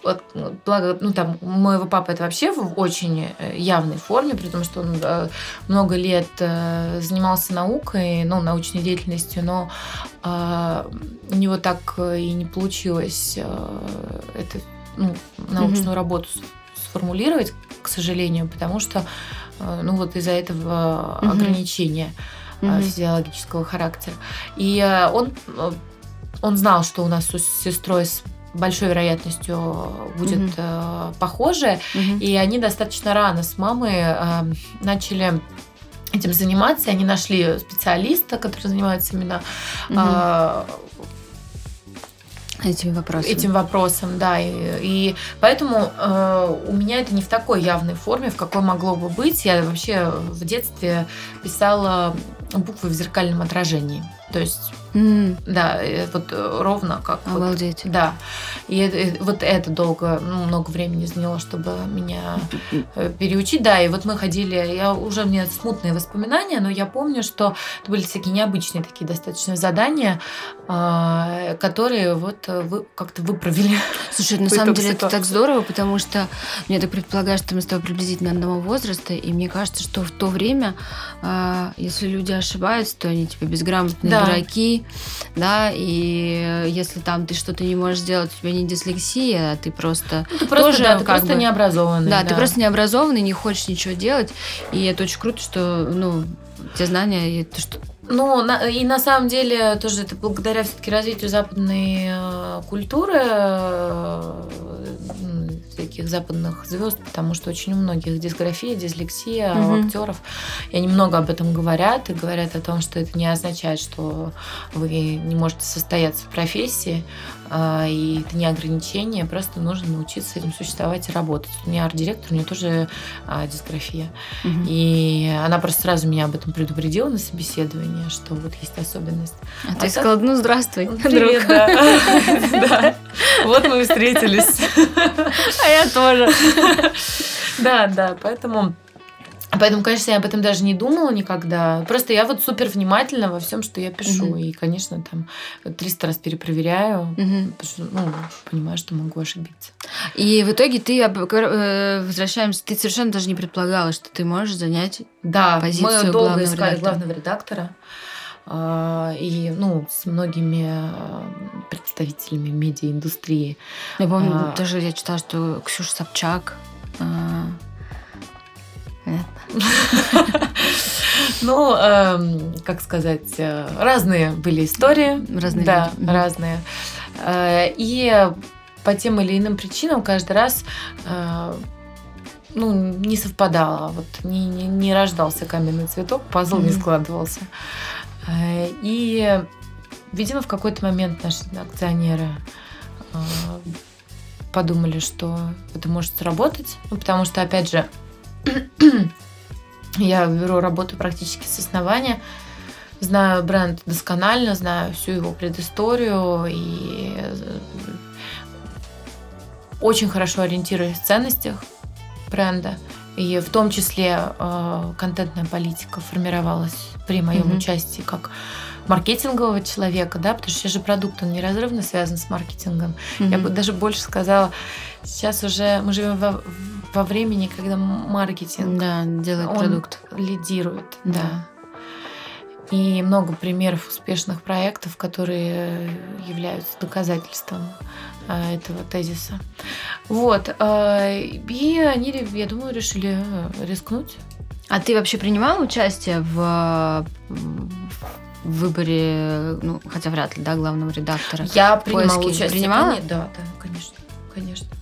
благо, ну, там, у моего папы это вообще в очень э, явной форме, при том, что он э, много лет э, занимался наукой, ну, научной деятельностью, но а, у него так и не получилось э, это, ну, научную работу с- сформулировать, к сожалению, потому что, ну, вот из-за этого Мгм. ограничения Мгм. физиологического характера. И он, он знал, что у нас с сестрой с большой вероятностью будет Мгм. э, похоже, Мгм. и они достаточно рано с мамой э, начали этим заниматься. Они нашли специалиста, который занимается именно Мгм. э, Этими вопросами. этим вопросом, да. И, и поэтому э, у меня это не в такой явной форме, в какой могло бы быть. Я вообще в детстве писала буквы в зеркальном отражении. То есть М, Да, э, вот э, ровно как вот Обалдеть. Да. И это- э, вот это долго, ну, много времени заняло, чтобы меня э, переучить. Да, и вот мы ходили, я уже у меня смутные воспоминания, но я помню, что это были всякие необычные такие достаточно задания, а, которые вот вы как-то выправили. Слушай, на самом деле это ситуации. так здорово, потому что я так предполагаю, что мы с тобой приблизительно одного возраста, и мне кажется, что в то время, а, если люди ошибаются, то они типа безграмотные Да. дураки, да, и если там ты что-то не можешь сделать, у тебя не дислексия, а ты просто... Ну, ты просто, Тоже да, ты как просто бы- необразованный. Да, ты просто необразованный, не хочешь ничего делать, и это очень круто, что, ну, те знания, и то, что Ну, на- и на самом деле тоже это благодаря все-таки развитию западной э, культуры, э, всяких западных звезд, потому что очень у многих дисграфия, дислексия, Мгм. у актеров. И они много об этом говорят, и говорят о том, что это не означает, что вы не можете состояться в профессии, и это не ограничение, просто нужно научиться с этим существовать и работать. У меня арт-директор, у нее тоже а, дисграфия. Мгм. И она просто сразу меня об этом предупредила на собеседовании, что вот есть особенность. А А ты так- сказала, ну, здравствуй, Привет, друг. да. Вот мы встретились. А я тоже. Да, да, поэтому... Поэтому, конечно, я об этом даже не думала никогда. Просто я вот супер внимательна во всем, что я пишу. Мгм. И, конечно, там 300 раз перепроверяю. Мгм. Потому что, ну, понимаю, что могу ошибиться. И в итоге ты, э, возвращаемся, ты совершенно даже не предполагала, что ты можешь занять Да, позицию мы долго главного искали редактора. главного редактора. а, И, ну, с многими а, представителями медиаиндустрии. Я помню, А. даже я читала, что Ксюша Собчак. Ну, эм, как сказать, э, разные были истории. Разные Да, разные. Э, И по тем или иным причинам каждый раз э, ну, не совпадало. Вот не, не, не рождался каменный цветок, пазл не Мгм. складывался. И, видимо, в какой-то момент наши акционеры подумали, что это может сработать. Ну, потому что, опять же, я в бюро работаю практически с основания. Знаю бренд досконально, знаю всю его предысторию и э, очень хорошо ориентируюсь в ценностях бренда. И в том числе э, контентная политика формировалась при моем Мгм. участии как маркетингового человека, да, потому что сейчас же продукт, он неразрывно связан с маркетингом. Я бы даже больше сказала, сейчас уже мы живем во, во времени, когда маркетинг Да, делает он продукт. лидирует, Да. да. И много примеров успешных проектов, которые являются доказательством а, этого тезиса. Вот. а, И они, я думаю, решили э, рискнуть. А ты вообще принимала участие в, в выборе, ну, хотя вряд ли, да, главного редактора? Я принимала участие. принимала? Да, да, конечно.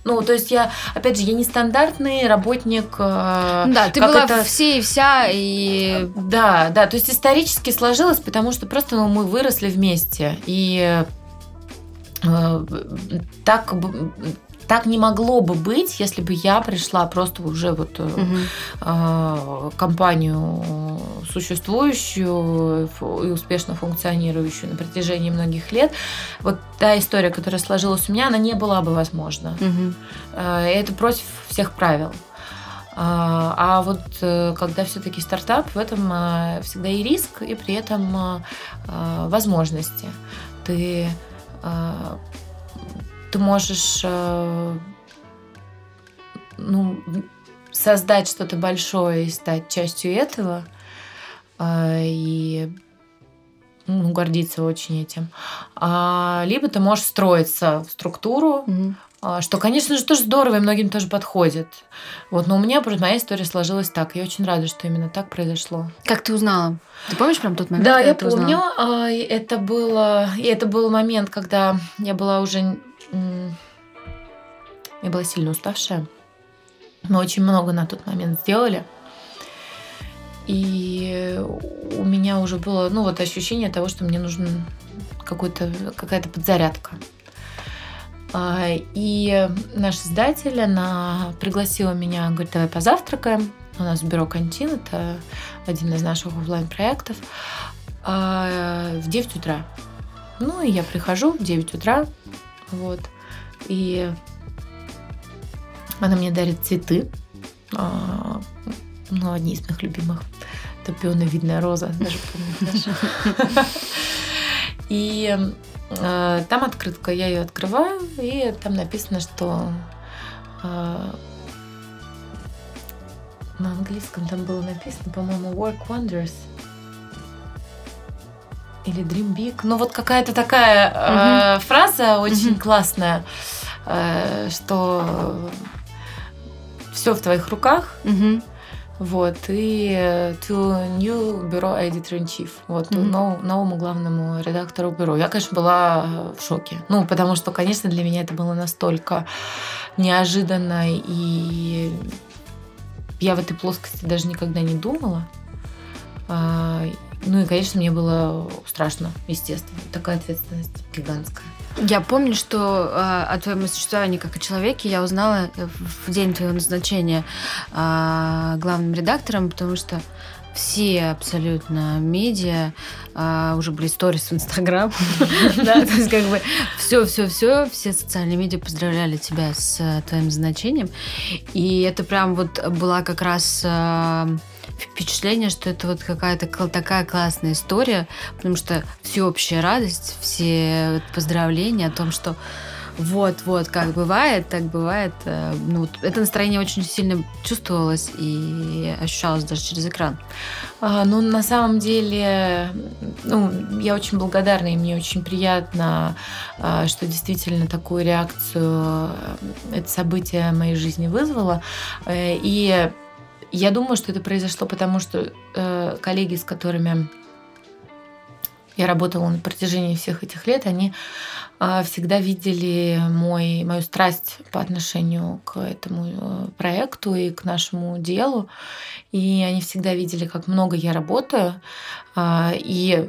Ну, то есть я, опять же, я не стандартный работник. э, да, ты была это- все и вся, и... Да, да, то есть исторически сложилось, потому что просто ну, мы выросли вместе. И э, так, так не могло бы быть, если бы я пришла просто уже вот э, Мгм. э, компанию существующую фу- и успешно функционирующую на протяжении многих лет. Вот та история, которая сложилась у меня, она не была бы возможна. Мгм. Э, Это против всех правил. А а вот э, когда все-таки стартап, в этом э, всегда и риск, и при этом э, э, возможности. Ты, э, ты можешь э, ну, создать что-то большое и стать частью этого, э, и ну, гордиться очень этим. А, либо ты можешь встроиться в структуру, а, Что, конечно же, тоже здорово, и многим тоже подходит. Вот, но у меня просто моя история сложилась так. Я очень рада, что именно так произошло. Как ты узнала? Ты помнишь прям тот момент? да, я узнала? помню. а, и Это было, и это был момент, когда я была уже, я была сильно уставшая. Мы очень много на тот момент сделали. И у меня уже было, ну, вот ощущение того, что мне какой-то, какая-то подзарядка. А, И наш издатель, она пригласила меня, говорит, давай позавтракаем. У нас бюро «Кантин», это один из наших офлайн проектов в 9 утра. Ну, и я прихожу в 9 утра, вот, и она мне дарит цветы, а, ну, одни из моих любимых. Это пионовидная роза, даже помню. И э, там открытка, я ее открываю, и там написано, что э, на английском там было написано, по-моему, Work Wonders или Dream Big. Ну вот какая-то такая э, фраза очень классная, э, что все в твоих руках. Вот, и to new бюро editor in chief, вот, mm-hmm. нов, новому главному редактору бюро. Я, конечно, была в шоке. Ну, потому что, конечно, для меня это было настолько неожиданно, и я в этой плоскости даже никогда не думала. Ну и, конечно, мне было страшно, естественно. Такая ответственность гигантская. Я помню, что э, о твоем существовании как о человеке я узнала в день твоего назначения э, главным редактором, потому что все абсолютно медиа, а, уже были сторис в Инстаграм, да, то есть как бы все, все, социальные медиа поздравляли тебя с твоим значением, и это прям вот была как раз впечатление, что это вот какая-то такая классная история, потому что всеобщая радость, все поздравления о том, что вот-вот, как бывает, так бывает. Э, ну, это настроение очень сильно чувствовалось и ощущалось даже через экран. А, ну, на самом деле, ну, я очень благодарна, и мне очень приятно, а, что действительно такую реакцию э, это событие моей жизни вызвало. Э, и я думаю, что это произошло потому, что э, коллеги, с которыми я работала на протяжении всех этих лет, они э, всегда видели мой, мою страсть по отношению к этому э, проекту и к нашему делу. И они всегда видели, как много я работаю. Э, и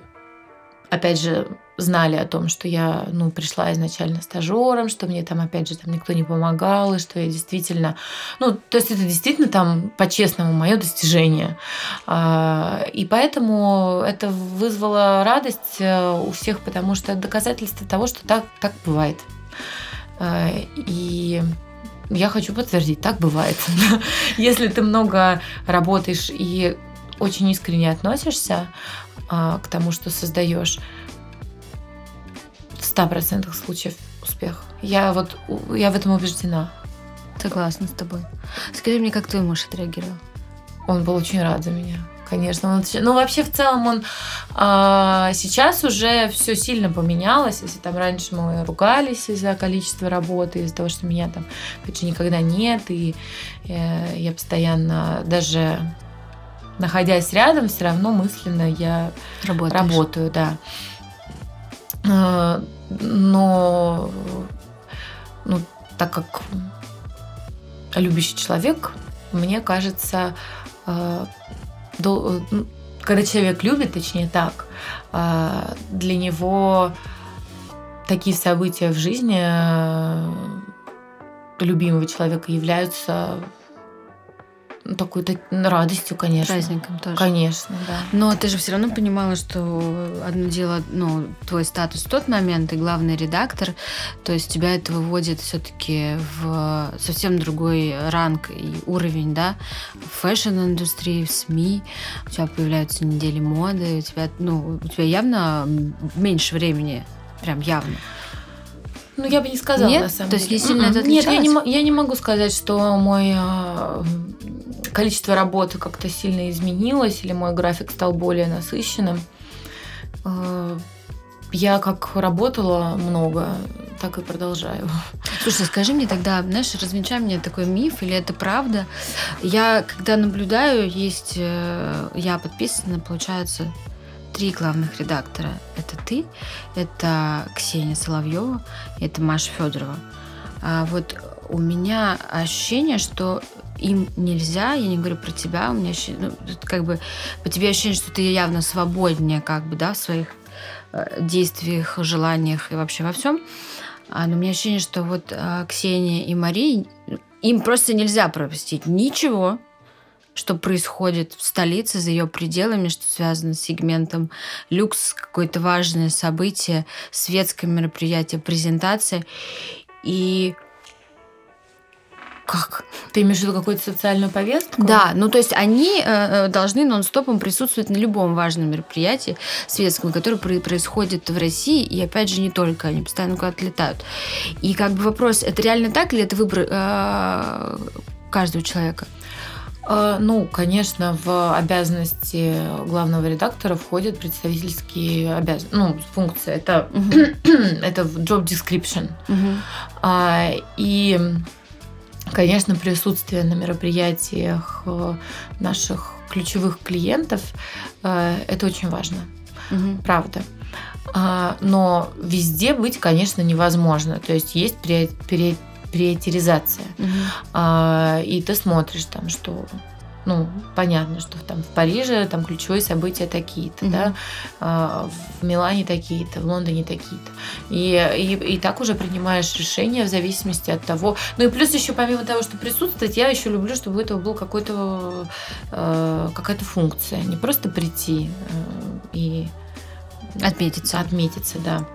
опять же, знали о том, что я ну, пришла изначально стажером, что мне там, опять же, там никто не помогал, и что я действительно... Ну, то есть это действительно там по-честному мое достижение. А, и поэтому это вызвало радость э, у всех, потому что это доказательство того, что так, так бывает. А, и я хочу подтвердить, так бывает. Если ты много работаешь и очень искренне относишься а, к тому, что создаешь, 100% случаев успех. Я вот я в этом убеждена. Согласна с тобой. Скажи мне, как твой муж отреагировал? Он был очень рад за меня. Конечно, он, ну вообще в целом он а, сейчас уже все сильно поменялось. Если там раньше мы ругались из-за количества работы, из-за того, что меня там же никогда нет, и э, я постоянно даже находясь рядом, все равно мысленно я Работаешь. работаю, да. Но ну, так как любящий человек, мне кажется, а, ну, когда человек любит, точнее так, а, для него такие события в жизни любимого человека являются такой радостью, конечно. Праздником тоже. Конечно, да. Но ты же все равно понимала, что одно дело, ну, твой статус в тот момент и главный редактор, то есть тебя это выводит все-таки в совсем другой ранг и уровень, да, в fashion-индустрии, в СМИ, у тебя появляются недели моды, у тебя, ну, у тебя явно меньше времени, прям явно. Ну, я бы не сказала, Нет? на самом То деле. есть не сильно это Нет, я не, я не могу сказать, что мой а, количество работы как-то сильно изменилось, или мой график стал более насыщенным. А, я как работала много, так и продолжаю. Слушай, скажи мне тогда, знаешь, развенчай мне такой миф, или это правда? Я, когда наблюдаю, есть, э, я подписана, получается, три главных редактора. Это ты, это Ксения Соловьева, это Маша Федорова. А вот у меня ощущение, что им нельзя, я не говорю про тебя, у меня ощущение, ну, как бы по тебе ощущение, что ты явно свободнее, как бы, да, в своих э, действиях, желаниях и вообще во всем. А, но у меня ощущение, что вот а, Ксения и Мария, им просто нельзя пропустить ничего, что происходит в столице, за ее пределами, что связано с сегментом люкс, какое-то важное событие, светское мероприятие, презентация. И как? Ты имеешь в виду какую-то социальную повестку? Да, ну то есть они э, э должны нон-стопом присутствовать на любом важном мероприятии светском, которое происходит в России, и опять же не только, они постоянно куда-то летают. И как бы вопрос, это реально так или это выбор э, каждого человека? Э, ну, конечно, в обязанности главного редактора входят представительские обязанности, ну, функции. Это, uh-huh. это job description. Uh-huh. А, и Конечно, присутствие на мероприятиях э, наших ключевых клиентов э, это очень важно, правда. А, но везде быть, конечно, невозможно. То есть есть приоритизация. Угу. И ты смотришь там, что ну, понятно, что там в Париже там ключевые события такие-то, mm-hmm. да, а, в Милане такие-то, в Лондоне такие-то. И, и, и так уже принимаешь решение в зависимости от того. Ну и плюс еще помимо того, что присутствовать, я еще люблю, чтобы у этого был какой-то э, какая-то функция, не просто прийти э, и отметиться. Отметиться, да.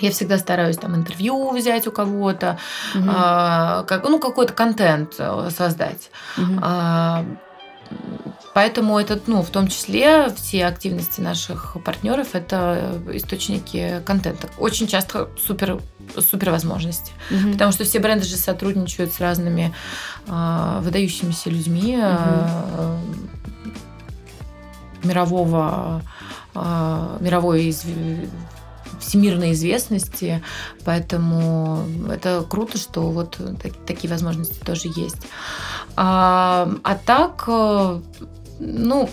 Я всегда стараюсь там интервью взять у кого-то, угу. а, как, ну, какой-то контент э, создать. Угу. А, Поэтому это, ну, в том числе все активности наших партнеров это источники контента. Очень часто супер супер возможности, mm потому что все бренды же сотрудничают с разными э, выдающимися людьми э, мирового э, мировой всемирной известности, поэтому это круто, что вот так, такие возможности тоже есть. А, а так, э, ну,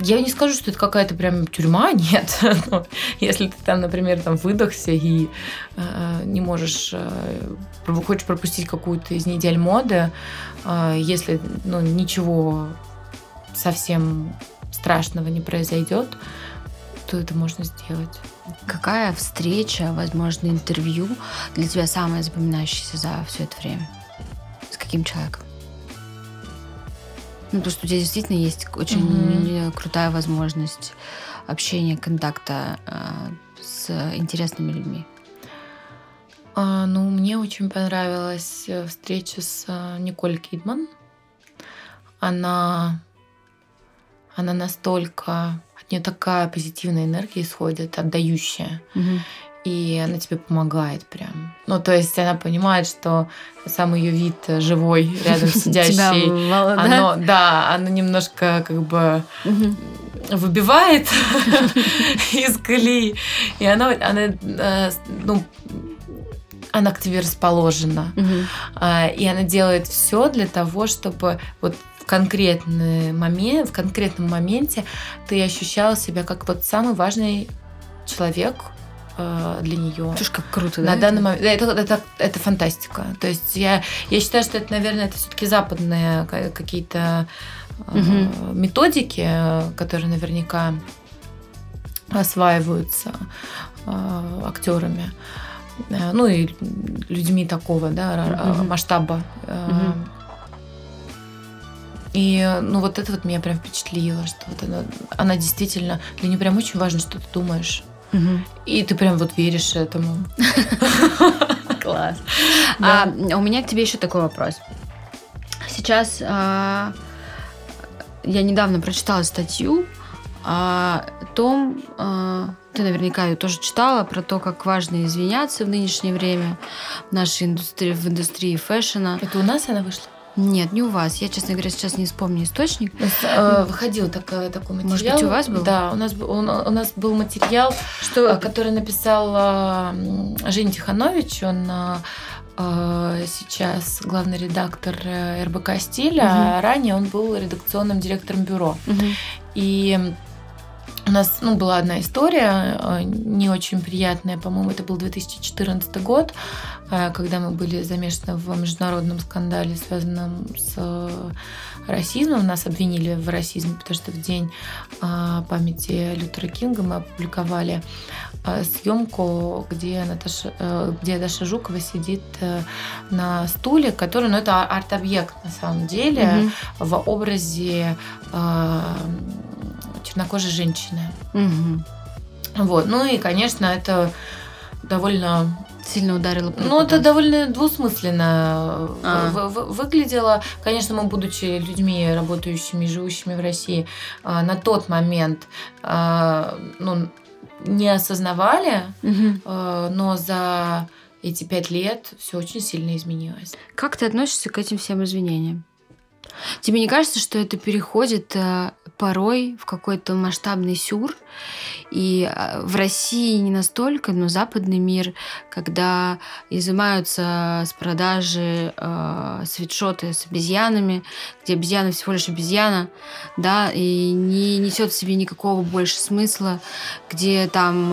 я не скажу, что это какая-то прям тюрьма, нет. Но если ты там, например, там выдохся и э, не можешь, э, хочешь пропустить какую-то из недель моды, э, если ну, ничего совсем страшного не произойдет, то это можно сделать. Какая встреча, возможно, интервью для тебя самое запоминающееся за все это время? С каким человеком? Ну, потому что у тебя действительно есть очень mm-hmm. крутая возможность общения, контакта э, с интересными людьми. А, ну, мне очень понравилась э, встреча с э, Николь Кидман. Она, она настолько от нее такая позитивная энергия исходит, отдающая. Угу. И она тебе помогает прям. Ну, то есть она понимает, что сам ее вид живой, рядом сидящий, оно, да, оно немножко как бы выбивает из колеи. И она, она, э, ну, она к тебе расположена. И она делает все для того, чтобы вот в конкретный момент, в конкретном моменте ты ощущала себя как вот самый важный человек э, для нее. Слушай, как круто, На да? данный момент. Это, это, это фантастика. То есть я, я считаю, что это, наверное, это все-таки западные какие-то угу. методики, которые наверняка осваиваются э, актерами. Ну и людьми такого да, угу. масштаба. Угу. И ну вот это вот меня прям впечатлило, что вот она, она действительно, для нее прям очень важно, что ты думаешь. Угу. И ты прям вот веришь этому. Класс. А у меня к тебе еще такой вопрос. Сейчас а, я недавно прочитала статью о том, а, ты наверняка ее тоже читала, про то, как важно извиняться в нынешнее время в нашей индустрии, в индустрии фэшена. Это у нас она вышла? Нет, не у вас. Я, честно говоря, сейчас не вспомню источник. Э, выходил так, такой материал. Может быть, у вас был? Да, у нас, у, у нас был материал, что, э, который написал э, Женя Тиханович. Он э, сейчас главный редактор э, РБК «Стиля», угу. а ранее он был редакционным директором бюро. Угу. И нас ну, была одна история, э, не очень приятная, по-моему, это был 2014 год, э, когда мы были замешаны в международном скандале, связанном с расизмом. Нас обвинили в расизме, потому что в день памяти Лютера Кинга мы опубликовали съемку, где Наташа, где Даша Жукова сидит на стуле, который, ну, это арт-объект на самом деле, mm-hmm. в образе чернокожей женщины. Угу. Вот. Ну и, конечно, это довольно сильно ударило. По ну, это довольно двусмысленно а. выглядело. Конечно, мы, будучи людьми, работающими, живущими в России, а, на тот момент а, ну, не осознавали, угу. но за эти пять лет все очень сильно изменилось. Как ты относишься к этим всем извинениям? Тебе не кажется, что это переходит э, порой в какой-то масштабный сюр? И э, в России не настолько, но западный мир, когда изымаются с продажи э, свитшоты с обезьянами, где обезьяна всего лишь обезьяна, да, и не несет в себе никакого больше смысла, где там,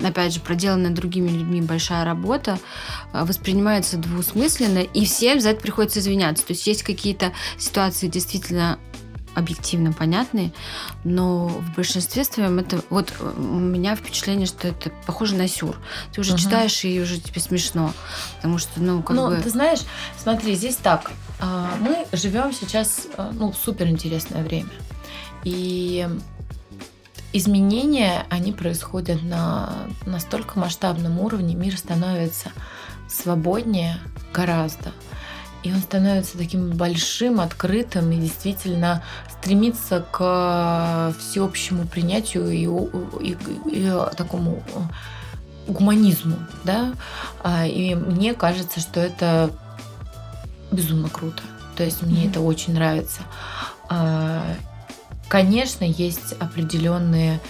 э, опять же, проделанная другими людьми большая работа, э, воспринимается двусмысленно, и всем за это приходится извиняться. То есть есть какие-то ситуации действительно объективно понятные, но в большинстве своем это вот у меня впечатление, что это похоже на сюр. Ты уже угу. читаешь и уже тебе смешно, потому что ну как ну, бы. ты знаешь, смотри, здесь так. А, мы живем сейчас а, ну супер интересное время и изменения они происходят на настолько масштабном уровне, мир становится свободнее гораздо и он становится таким большим, открытым и действительно стремится к всеобщему принятию и, и, и такому гуманизму, да, а, и мне кажется, что это безумно круто. То есть мне mm-hmm. это очень нравится. А, конечно, есть определенные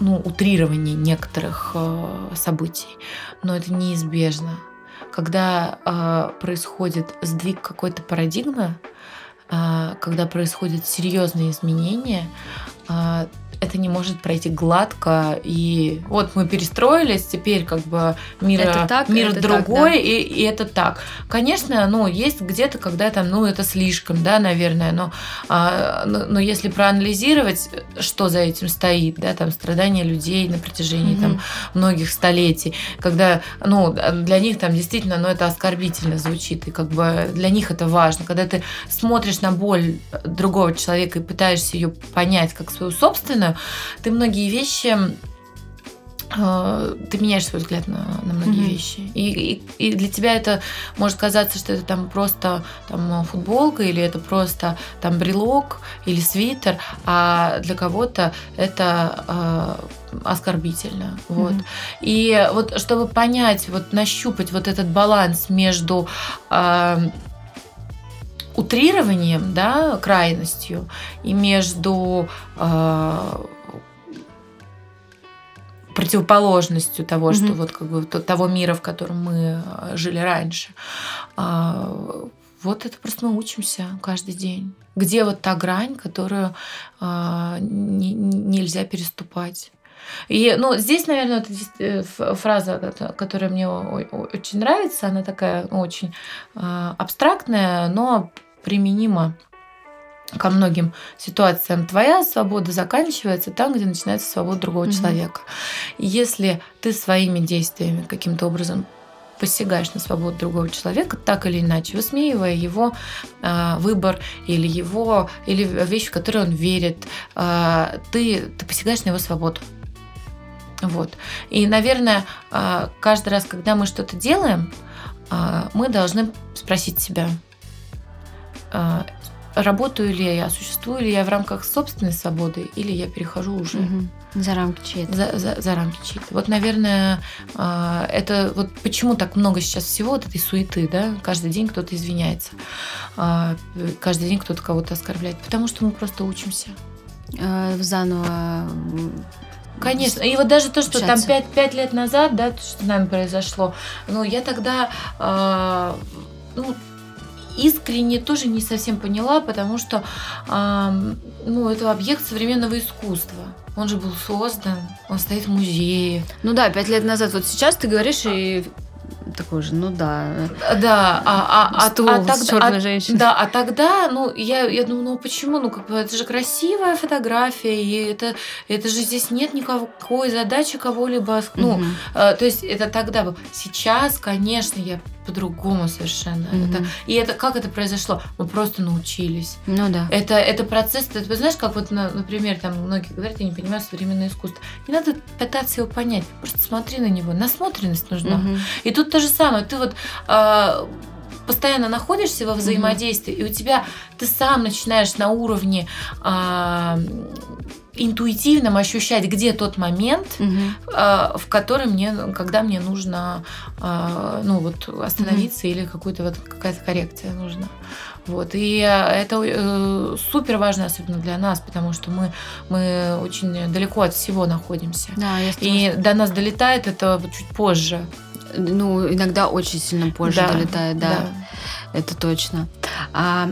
ну, утрирование некоторых э, событий, но это неизбежно когда э, происходит сдвиг какой-то парадигмы, э, когда происходят серьезные изменения, э, это не может пройти гладко. И вот мы перестроились, теперь как бы мир, это так, мир это другой, так, да. и, и это так. Конечно, ну, есть где-то, когда там, ну, это слишком, да, наверное, но, а, но, но если проанализировать, что за этим стоит, да, там страдания людей на протяжении угу. там многих столетий, когда, ну, для них там действительно, ну, это оскорбительно звучит, и как бы для них это важно. Когда ты смотришь на боль другого человека и пытаешься ее понять как свою собственную, знаю, ты многие вещи э, ты меняешь свой взгляд на, на многие mm-hmm. вещи. И, и, и для тебя это может казаться, что это там просто там, футболка, или это просто там брелок или свитер, а для кого-то это э, оскорбительно. Mm-hmm. Вот. И вот чтобы понять, вот нащупать вот этот баланс между э, утрированием, да, крайностью и между э, противоположностью того, mm-hmm. что вот как бы того мира, в котором мы э, жили раньше. А, вот это просто мы учимся каждый день. Где вот та грань, которую а, не, нельзя переступать. И, ну, здесь, наверное, это э, фраза, которая мне очень нравится, она такая ну, очень абстрактная, но применима ко многим ситуациям. Твоя свобода заканчивается там, где начинается свобода другого mm-hmm. человека. И если ты своими действиями каким-то образом посягаешь на свободу другого человека, так или иначе, высмеивая его э, выбор или его или вещь, в которую он верит, э, ты, ты посягаешь на его свободу. Вот. И, наверное, э, каждый раз, когда мы что-то делаем, э, мы должны спросить себя, работаю ли я, существую ли я в рамках собственной свободы, или я перехожу уже угу. за рамки чьей-то. За, за, за рамки чьей-то. Вот, наверное, а, это вот почему так много сейчас всего вот этой суеты, да? Каждый день кто-то извиняется, а, каждый день кто-то кого-то оскорбляет, потому что мы просто учимся. Заново Конечно. И вот даже то, что общаться. там 5, 5 лет назад, да, то, что с нами произошло, ну, я тогда, э, ну, искренне тоже не совсем поняла, потому что ну, это объект современного искусства. Он же был создан, он стоит в музее. Ну да, пять лет назад. Вот сейчас ты говоришь, и такой же, ну да. Да, а, а, Стул а, а с черной женщиной. Да, а тогда, ну, я, я думаю, ну почему? Ну, как бы это же красивая фотография, и это, это же здесь нет никакой задачи кого-либо. Ну, угу. э, то есть это тогда было. Сейчас, конечно, я по-другому совершенно. Mm-hmm. Это, и это как это произошло? Мы просто научились. Ну да. Это, это процесс, ты, ты знаешь, как вот, например, там многие говорят, я не понимаю современное искусство. Не надо пытаться его понять, просто смотри на него. Насмотренность нужна. Mm-hmm. И тут то же самое. Ты вот э, постоянно находишься во взаимодействии, mm-hmm. и у тебя ты сам начинаешь на уровне э, интуитивном ощущать, где тот момент, угу. э, в который мне, когда мне нужно, э, ну вот остановиться угу. или какую-то вот какая-то коррекция нужна. Вот. И это э, супер важно, особенно для нас, потому что мы, мы очень далеко от всего находимся. Да, и до нас долетает это чуть позже. Ну, иногда очень сильно позже да, долетает, да. да. Это точно. А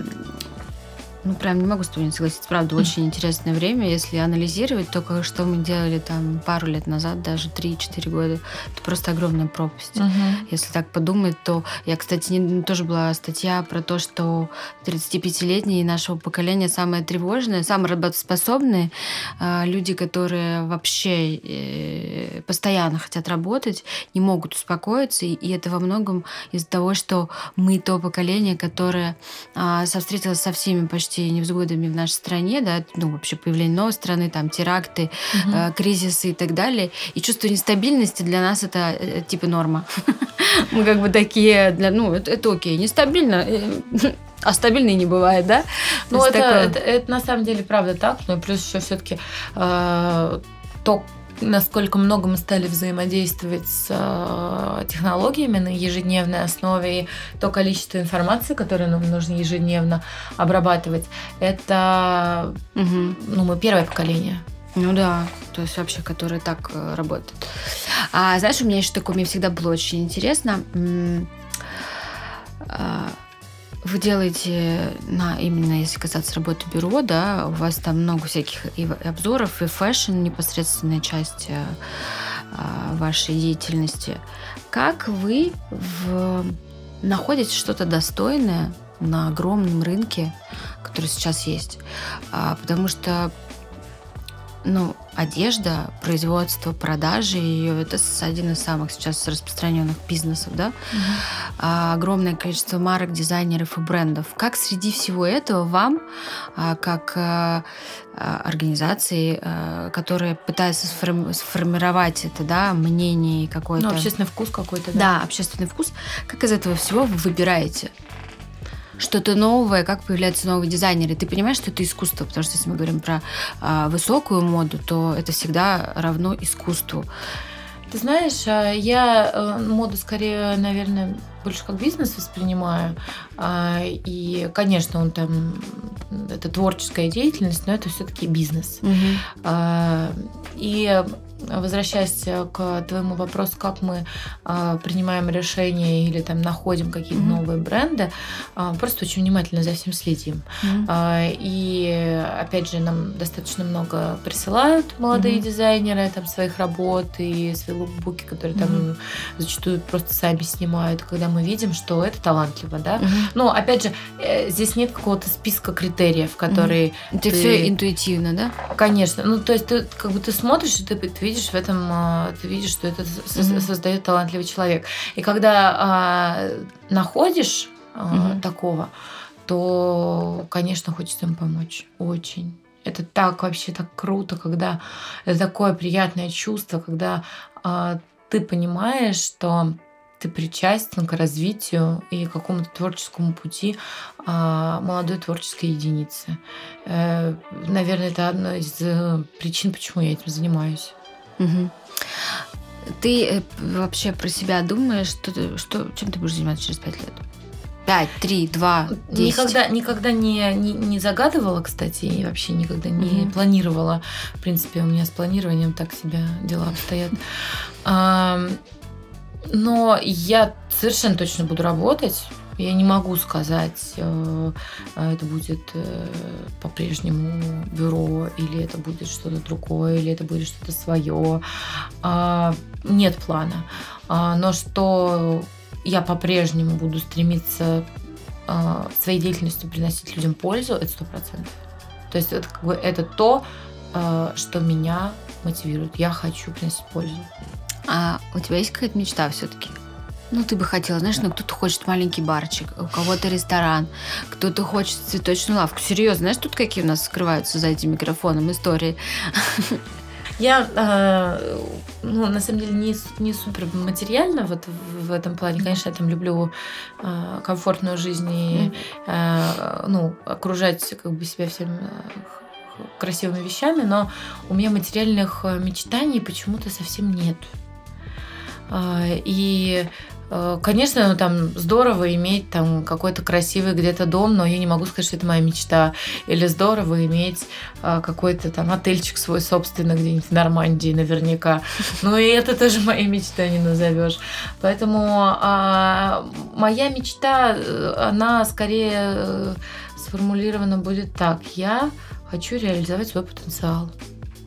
ну, прям не могу с тобой не согласиться. Правда, очень интересное время. Если анализировать то, что мы делали там пару лет назад, даже 3-4 года, это просто огромная пропасть. Угу. Если так подумать, то я, кстати, не, тоже была статья про то, что 35-летние нашего поколения самые тревожные, самые работоспособные э, люди, которые вообще э, постоянно хотят работать, не могут успокоиться. И, это во многом из-за того, что мы то поколение, которое э, встретилось со всеми почти почти невзгодами в нашей стране, да, ну, вообще появление новой страны, там, теракты, угу. э, кризисы и так далее. И чувство нестабильности для нас это э, типа норма. Мы как бы такие, для, ну, это, это окей, нестабильно, э, а стабильный не бывает, да? Ну, это, это, это на самом деле правда так, но плюс еще все-таки э, то, насколько много мы стали взаимодействовать с э, технологиями на ежедневной основе и то количество информации, которое нам нужно ежедневно обрабатывать, это угу. ну, мы первое поколение. Ну да, то есть вообще, которые так э, работают. А знаешь, у меня еще такое, мне всегда было очень интересно. А, вы делаете, на, именно если касаться работы бюро, да, у вас там много всяких и обзоров, и fashion, непосредственная часть э, а, вашей деятельности. Как вы в... находите что-то достойное на огромном рынке, который сейчас есть? А, потому что ну, одежда, производство, продажи ее это один из самых сейчас распространенных бизнесов, да. Угу. А, огромное количество марок, дизайнеров и брендов. Как среди всего этого вам, а, как а, а организации, а, которые пытаются сформировать это, да, мнение какое-то. Ну, общественный вкус какой-то, да. Да, общественный вкус. Как из этого всего вы выбираете? Что-то новое, как появляются новые дизайнеры. Ты понимаешь, что это искусство, потому что если мы говорим про а, высокую моду, то это всегда равно искусству. Ты знаешь, а, я э, моду скорее, наверное, больше как бизнес воспринимаю. А, и, конечно, он там это творческая деятельность, но это все-таки бизнес. Угу. И возвращаясь к твоему вопросу, как мы э, принимаем решения или там находим какие-то mm-hmm. новые бренды, э, просто очень внимательно за всем следим. Mm-hmm. Э, и опять же, нам достаточно много присылают молодые mm-hmm. дизайнеры там своих работ и свои лукбуки, которые mm-hmm. там зачастую просто сами снимают, когда мы видим, что это талантливо, да. Mm-hmm. Но опять же, э, здесь нет какого-то списка критериев, которые. Mm-hmm. Это ты... все интуитивно, да? Конечно. Ну, то есть ты как бы ты смотришь, и ты, ты видишь в этом, а, ты видишь, что это mm-hmm. создает талантливый человек. И когда а, находишь а, mm-hmm. такого, то, конечно, хочется им помочь. Очень. Это так вообще так круто, когда это такое приятное чувство, когда а, ты понимаешь, что ты причастен к развитию и какому-то творческому пути а, молодой творческой единицы. Э, наверное, это одна из э, причин, почему я этим занимаюсь. Угу. Ты э, вообще про себя думаешь, что, что, чем ты будешь заниматься через пять лет? Пять, три, два, десять. Никогда, никогда не, не, не загадывала, кстати, и вообще никогда не mm планировала. В принципе, у меня с планированием так себя дела обстоят. Но я совершенно точно буду работать. Я не могу сказать, э, э, это будет э, по-прежнему бюро, или это будет что-то другое, или это будет что-то свое. А, нет плана. А, но что я по-прежнему буду стремиться своей деятельностью приносить людям пользу, это сто процентов. То есть это, как бы, это то, что меня мотивирует. Я хочу приносить пользу. А у тебя есть какая-то мечта все-таки? Ну, ты бы хотела, знаешь, ну, кто-то хочет маленький барчик, у кого-то ресторан, кто-то хочет цветочную лавку. Серьезно, знаешь, тут какие у нас скрываются за этим микрофоном истории? Я, э, ну, на самом деле, не, не супер материально вот в, в этом плане. Конечно, я там люблю э, комфортную жизнь и, э, ну, окружать как бы себя всем красивыми вещами, но у меня материальных мечтаний почему-то совсем нет. И конечно, ну, там здорово иметь там какой-то красивый где-то дом, но я не могу сказать, что это моя мечта. Или здорово иметь а, какой-то там отельчик свой собственный где-нибудь в Нормандии наверняка. Ну и это тоже моей мечтой не назовешь. Поэтому а, моя мечта, э, она скорее сформулирована будет так. Я хочу реализовать свой потенциал.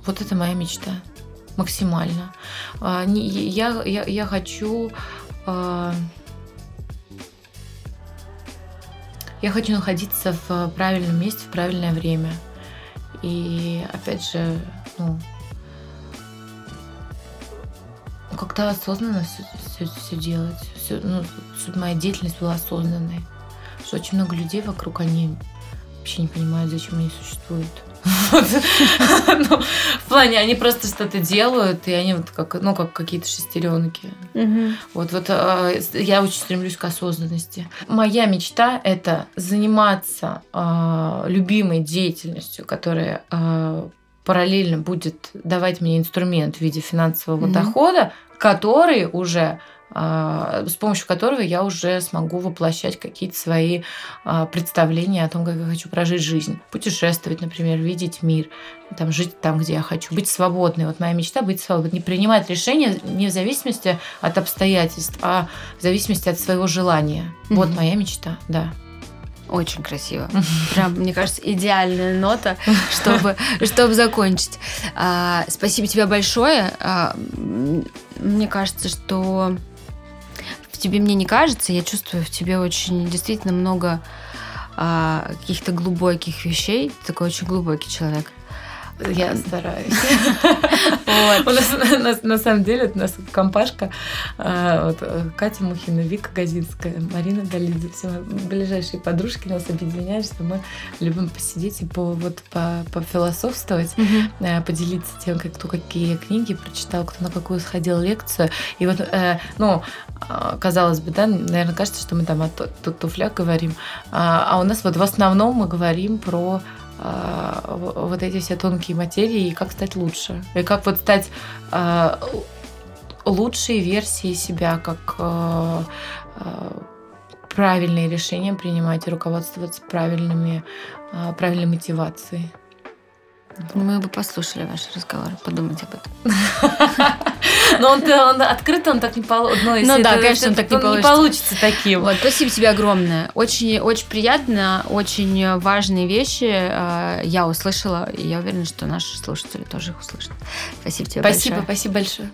Вот это моя мечта максимально. Я, я, я хочу а, я хочу находиться в правильном месте в правильное время. И опять же, ну, как-то осознанно все, все, все делать. Все, ну, чтобы моя деятельность была осознанной. Что очень много людей вокруг, они вообще не понимают, зачем они существуют. Ну, в плане, они просто что-то делают, и они вот как, ну, как какие-то шестеренки. Вот, вот а, я очень стремлюсь к осознанности. Моя мечта – это заниматься а, любимой деятельностью, которая а, параллельно будет давать мне инструмент в виде финансового дохода, который уже с помощью которого я уже смогу воплощать какие-то свои а, представления о том, как я хочу прожить жизнь. Путешествовать, например, видеть мир, там, жить там, где я хочу, быть свободной. Вот моя мечта быть свободной, не принимать решения не в зависимости от обстоятельств, а в зависимости от своего желания. Mm-hmm. Вот моя мечта, да. Очень красиво. Прям, мне кажется, идеальная нота, чтобы, чтобы закончить. А, спасибо тебе большое. А, мне кажется, что тебе мне не кажется, я чувствую в тебе очень действительно много а, каких-то глубоких вещей. Ты такой очень глубокий человек. Я стараюсь. У нас на самом деле у нас компашка, а, э, Катя Мухина, Вика Газинская, Марина Долидзе, все ближайшие подружки нас объединяют, что мы любим посидеть и по вот пофилософствовать, э, поделиться тем, как кто какие книги прочитал, кто на какую сходил лекцию. И вот, э, ну, а, казалось бы, да, наверное, кажется, что мы там о туфлях говорим, а, а у нас вот в основном мы говорим про вот эти все тонкие материи и как стать лучше. И как вот стать а, лучшей версией себя, как а, правильные решения принимать и руководствоваться правильными, правильной мотивацией. Мы бы послушали ваш разговор, подумать об этом. Но он, он открыто, он так не получится. Ну, ну да, конечно, он так не получится. не получится таким. Вот, спасибо тебе огромное. Очень, очень приятно, очень важные вещи э, я услышала, и я уверена, что наши слушатели тоже их услышат. Спасибо тебе спасибо, большое. Спасибо, спасибо большое.